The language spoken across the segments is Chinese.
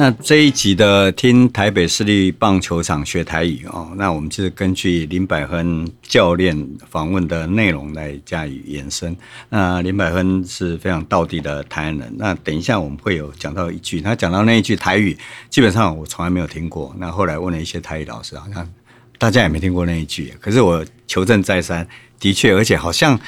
那这一集的听台北市立棒球场学台语哦，那我们就是根据林百亨教练访问的内容来加以延伸。那林百亨是非常道地的台湾人。那等一下我们会有讲到一句，他讲到那一句台语，基本上我从来没有听过。那后来问了一些台语老师，好像大家也没听过那一句。可是我求证再三。的确，而且好像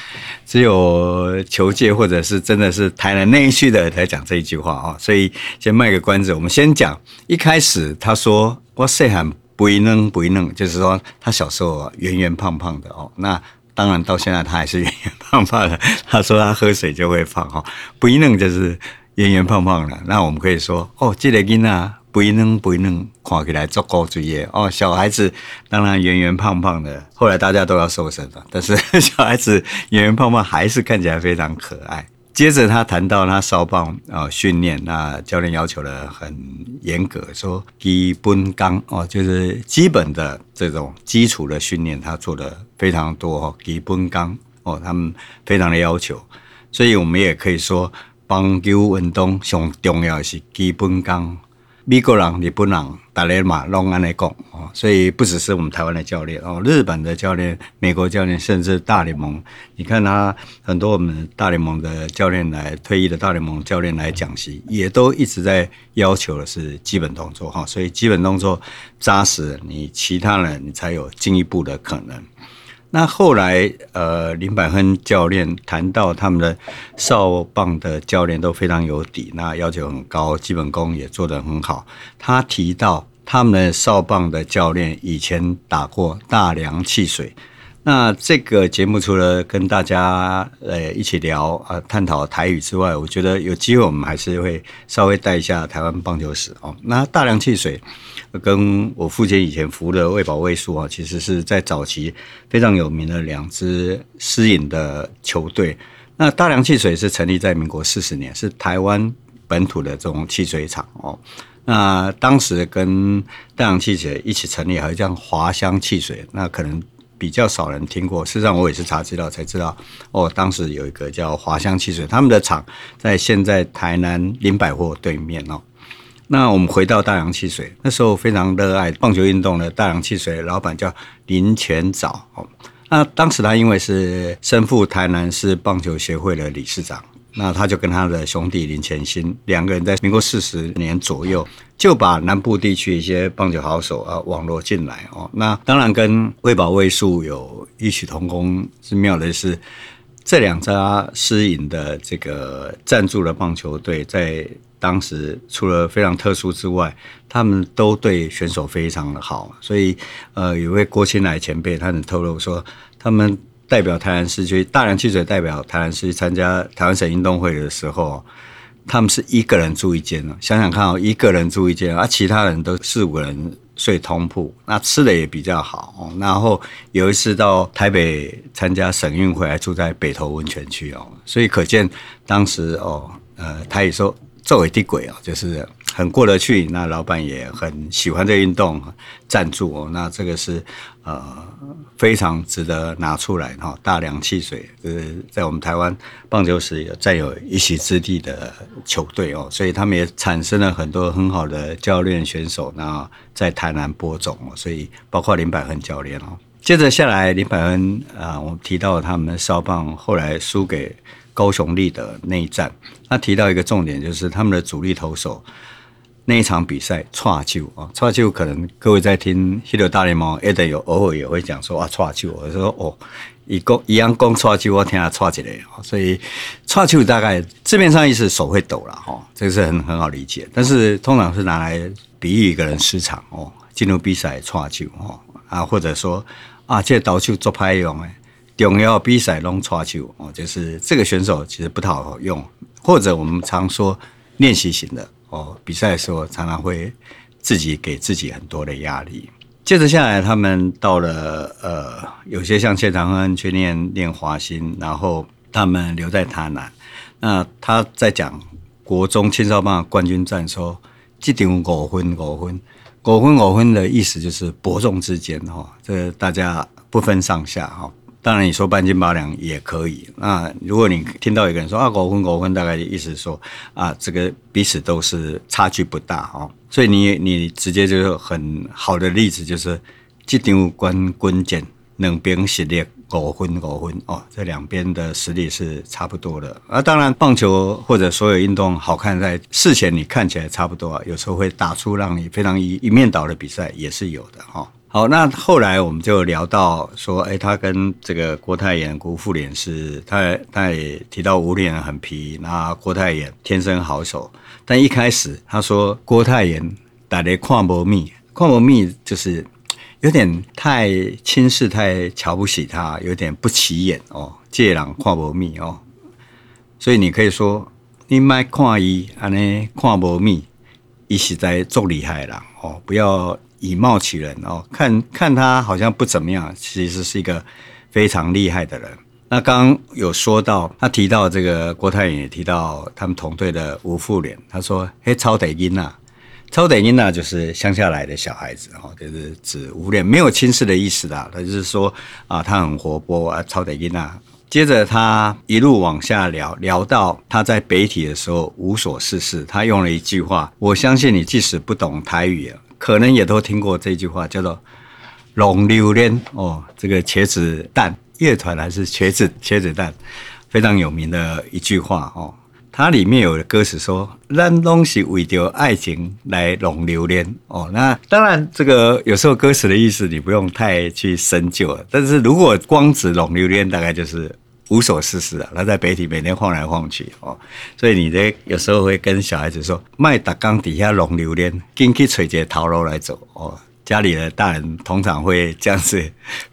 只有球界或者是真的是台南那一区的才讲这一句话啊，所以先卖个关子。我们先讲一开始他说我细汉不一嫩不一嫩，就是说他小时候圆圆胖胖的哦。那当然到现在他还是圆圆胖胖的。他说他喝水就会胖哈，不一嫩就是圆圆胖胖的。那我们可以说哦，这个囡仔。不一嫩不一嫩，看起来足够专业哦。小孩子当然圆圆胖胖的，后来大家都要瘦身了，但是 小孩子圆圆胖胖还是看起来非常可爱。接着他谈到他少棒啊训练，那教练要求的很严格，说基本功哦，就是基本的这种基础的训练，他做的非常多哦。基本功哦，他们非常的要求，所以我们也可以说棒球运动上重要的是基本功。美国人、日本人、大连马拢安尼讲哦，所以不只是我们台湾的教练哦，日本的教练、美国教练，甚至大联盟，你看他很多我们大联盟的教练来退役的大联盟教练来讲习，也都一直在要求的是基本动作哈，所以基本动作扎实，你其他人你才有进一步的可能。那后来，呃，林百亨教练谈到他们的少棒的教练都非常有底，那要求很高，基本功也做得很好。他提到他们的少棒的教练以前打过大梁汽水。那这个节目除了跟大家呃一起聊啊探讨台语之外，我觉得有机会我们还是会稍微带一下台湾棒球史哦。那大良汽水跟我父亲以前服的卫保卫戍啊，其实是在早期非常有名的两支私营的球队。那大良汽水是成立在民国四十年，是台湾本土的这种汽水厂哦。那当时跟大梁汽水一起成立，还有叫华香汽水，那可能。比较少人听过，事实上我也是查资料才知道。哦，当时有一个叫华香汽水，他们的厂在现在台南林百货对面哦。那我们回到大洋汽水，那时候非常热爱棒球运动的大洋汽水老板叫林全藻哦。那当时他因为是身负台南市棒球协会的理事长。那他就跟他的兄弟林前新两个人在民国四十年左右，就把南部地区一些棒球好手啊网罗进来哦。那当然跟卫保卫戍有异曲同工之妙的是，这两家私营的这个赞助的棒球队，在当时除了非常特殊之外，他们都对选手非常的好。所以呃，有位郭青来前辈，他很透露说他们。代表台南市区，大梁汽水代表台南市参加台湾省运动会的时候，他们是一个人住一间，想想看哦，一个人住一间，而其他人都四五个人睡通铺，那吃的也比较好哦。然后有一次到台北参加省运会，还住在北投温泉区哦，所以可见当时哦，呃，他也说作为地轨哦，就是。很过得去，那老板也很喜欢这运动，赞助哦，那这个是呃非常值得拿出来哈。大梁汽水就是在我们台湾棒球史有占有一席之地的球队哦，所以他们也产生了很多很好的教练选手，那在台南播种哦，所以包括林百恒教练哦。接着下来，林百恒啊，我们提到他们的少棒后来输给高雄立德那一战，他提到一个重点就是他们的主力投手。那一场比赛，错球啊，错球可能各位在听《希罗大联盟》，也得有偶尔也会讲说啊，错球。我说哦，一讲一样讲错球，我听下错起来。所以错球大概字面上意思手会抖了哈，这个是很很好理解。但是通常是拿来比喻一个人失常哦，进入比赛错球哦啊，或者说啊，这投球做拍用诶，重要比赛弄错球哦，就是这个选手其实不太好用，或者我们常说练习型的。哦，比赛的时候常常会自己给自己很多的压力。接着下来，他们到了呃，有些像谢长亨去念念华兴，然后他们留在台南。那他在讲国中青少棒冠军战说，这场五分五分五分五分的意思就是伯仲之间哈，这大家不分上下哈。当然，你说半斤八两也可以。那如果你听到一个人说啊，五分五分，大概的意思说啊，这个彼此都是差距不大哈。所以你你直接就是很好的例子，就是这场关关键两边实力五分五分哦，这两边的实力是差不多的。啊，当然棒球或者所有运动好看，在事前你看起来差不多啊，有时候会打出让你非常一一面倒的比赛也是有的哈。好，那后来我们就聊到说，哎，他跟这个郭泰源、吴富连是，他他也提到吴连很皮，那郭泰源天生好手。但一开始他说郭泰源打的看不密，看不密就是有点太轻视、太瞧不起他，有点不起眼哦，借人看不密哦。所以你可以说，你卖看伊安尼看不密，伊实在做厉害了哦，不要。以貌取人哦，看看他好像不怎么样，其实是一个非常厉害的人。那刚有说到，他提到这个郭泰也提到他们同队的吴富连，他说：“嘿，超得音呐，超得音呐，就是乡下来的小孩子哈，就是指吴连没有轻视的意思啦。他就是说啊，他很活泼啊，超得音呐。接着他一路往下聊，聊到他在北体的时候无所事事，他用了一句话：我相信你即使不懂台语。”可能也都听过这句话，叫做“龙榴莲”哦，这个茄子蛋乐团还是茄子茄子蛋，非常有名的一句话哦。它里面有歌词说：“咱东西为着爱情来龙榴莲”哦。那当然，这个有时候歌词的意思你不用太去深究了。但是如果光指龙榴莲，大概就是。无所事事啊，他在北体每天晃来晃去哦，所以你这有时候会跟小孩子说：“卖打缸底下龙榴莲，进去垂直头路来走哦。”家里的大人通常会这样子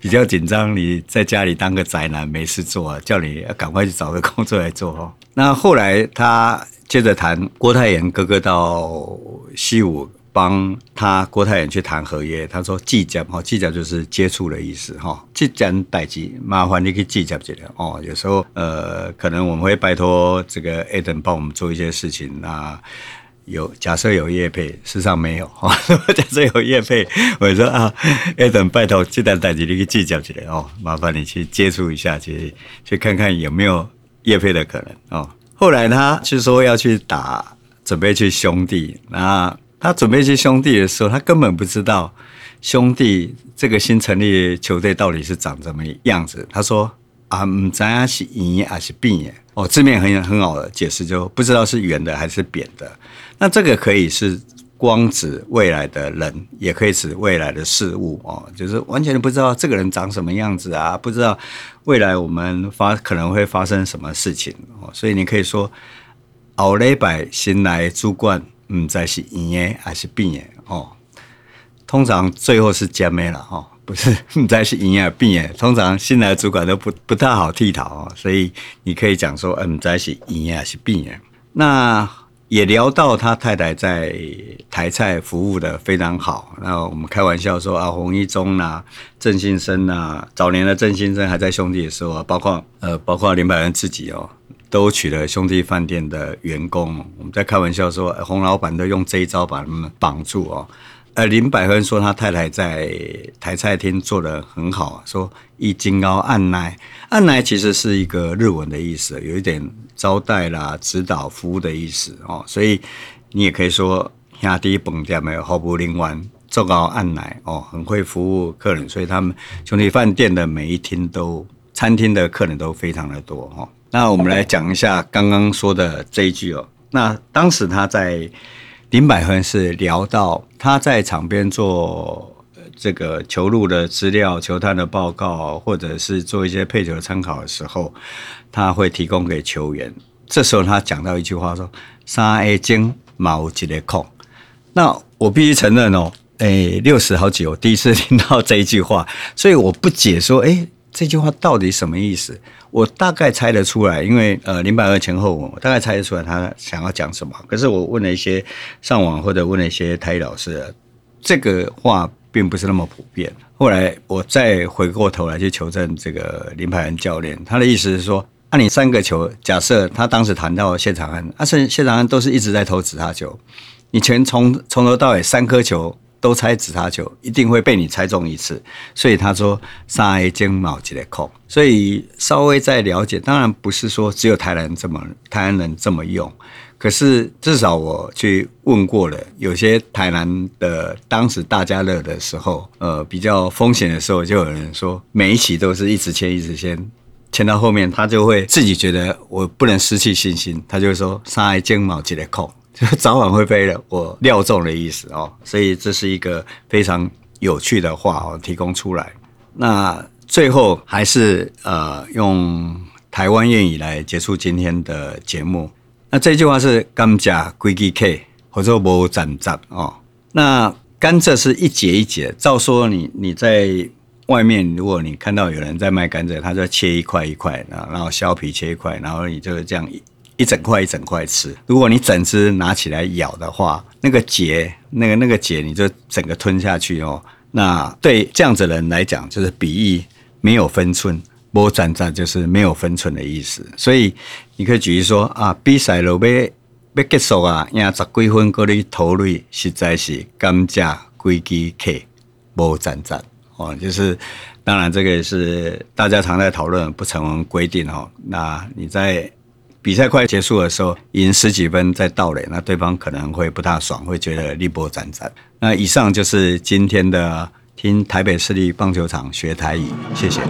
比较紧张，你在家里当个宅男没事做啊，叫你要赶快去找个工作来做哦。那后来他接着谈郭泰源哥哥到西武。帮他郭泰源去谈合约，他说计价哈，计价就是接触的意思哈，计价代志，麻烦你去计价这个哦。有时候呃，可能我们会拜托这个 Adam 帮我们做一些事情，那有假设有业配，事实上没有哈。假设有业配，我说啊，Adam 拜托这单代志你去计较起来哦，麻烦你去接触一下，去去看看有没有业配的可能哦。后来他就说要去打，准备去兄弟那。他准备去兄弟的时候，他根本不知道兄弟这个新成立的球队到底是长什么样子。他说：“啊，唔知啊是圆还是扁哦，字面很很好的解释，就不知道是圆的还是扁的。那这个可以是光指未来的人，也可以指未来的事物哦，就是完全不知道这个人长什么样子啊，不知道未来我们发可能会发生什么事情哦。所以你可以说，后礼拜新来主管。”唔知是圆的还是扁的哦，通常最后是尖的了哈，不是唔知是圆的扁的，通常新来的主管都不不太好剃头哦，所以你可以讲说，嗯，在是圆的还是扁的。那也聊到他太太在台菜服务的非常好，那我们开玩笑说啊，洪一中呐、啊，郑新生呐、早年的郑先生还在兄弟的时候啊，包括呃，包括林百恩自己哦。都娶了兄弟饭店的员工，我们在开玩笑说，洪老板都用这一招把他们绑住哦。呃，林百亨说他太太在台菜厅做得很好，说一金高按耐，按耐其实是一个日文的意思，有一点招待啦、指导、服务的意思哦。所以你也可以说兄弟饭店没有毫不灵完，做高按耐哦，很会服务客人，所以他们兄弟饭店的每一厅都餐厅的客人都非常的多哈。那我们来讲一下刚刚说的这一句哦。那当时他在林百亨是聊到他在场边做这个球路的资料、球探的报告，或者是做一些配球的参考的时候，他会提供给球员。这时候他讲到一句话说：“三 A 精毛几的空。”那我必须承认哦，诶，六十好几，我第一次听到这一句话，所以我不解说，诶。这句话到底什么意思？我大概猜得出来，因为呃，林百二前后，我大概猜得出来他想要讲什么。可是我问了一些上网或者问了一些台语老师，这个话并不是那么普遍。后来我再回过头来去求证这个林柏恩教练，他的意思是说，按、你三个球，假设他当时谈到谢长安，啊，是谢长安都是一直在投指他球，你全从从头到尾三颗球。都猜指他球，一定会被你猜中一次。所以他说三 A 肩毛级的空，所以稍微再了解，当然不是说只有台南这么台湾人这么用，可是至少我去问过了，有些台南的当时大家乐的时候，呃，比较风险的时候，就有人说每一期都是一直签一直签，签到后面他就会自己觉得我不能失去信心，他就会说三爱金毛几的扣，就 早晚会飞的，我料中的意思哦。所以这是一个非常有趣的话哦，提供出来。那最后还是呃用台湾谚语来结束今天的节目。那这句话是甘蔗规支客，或者无斩斩哦。那甘蔗是一节一节，照说你你在外面，如果你看到有人在卖甘蔗，他就切一块一块，然后削皮切一块，然后你就这样一整块一整块吃。如果你整只拿起来咬的话，那个节那个那个节你就整个吞下去哦。那对这样子的人来讲，就是比喻没有分寸。无斩斩就是没有分寸的意思，所以你可以举例说啊，比赛都要要结束啊，赢十几分，嗰里投入实在是甘蔗规支客，无斩斩哦，就是当然这个也是大家常在讨论，不成文规定哦。那你在比赛快结束的时候，赢十几分再倒垒，那对方可能会不大爽，会觉得力波斩斩。那以上就是今天的听台北市立棒球场学台语，谢谢。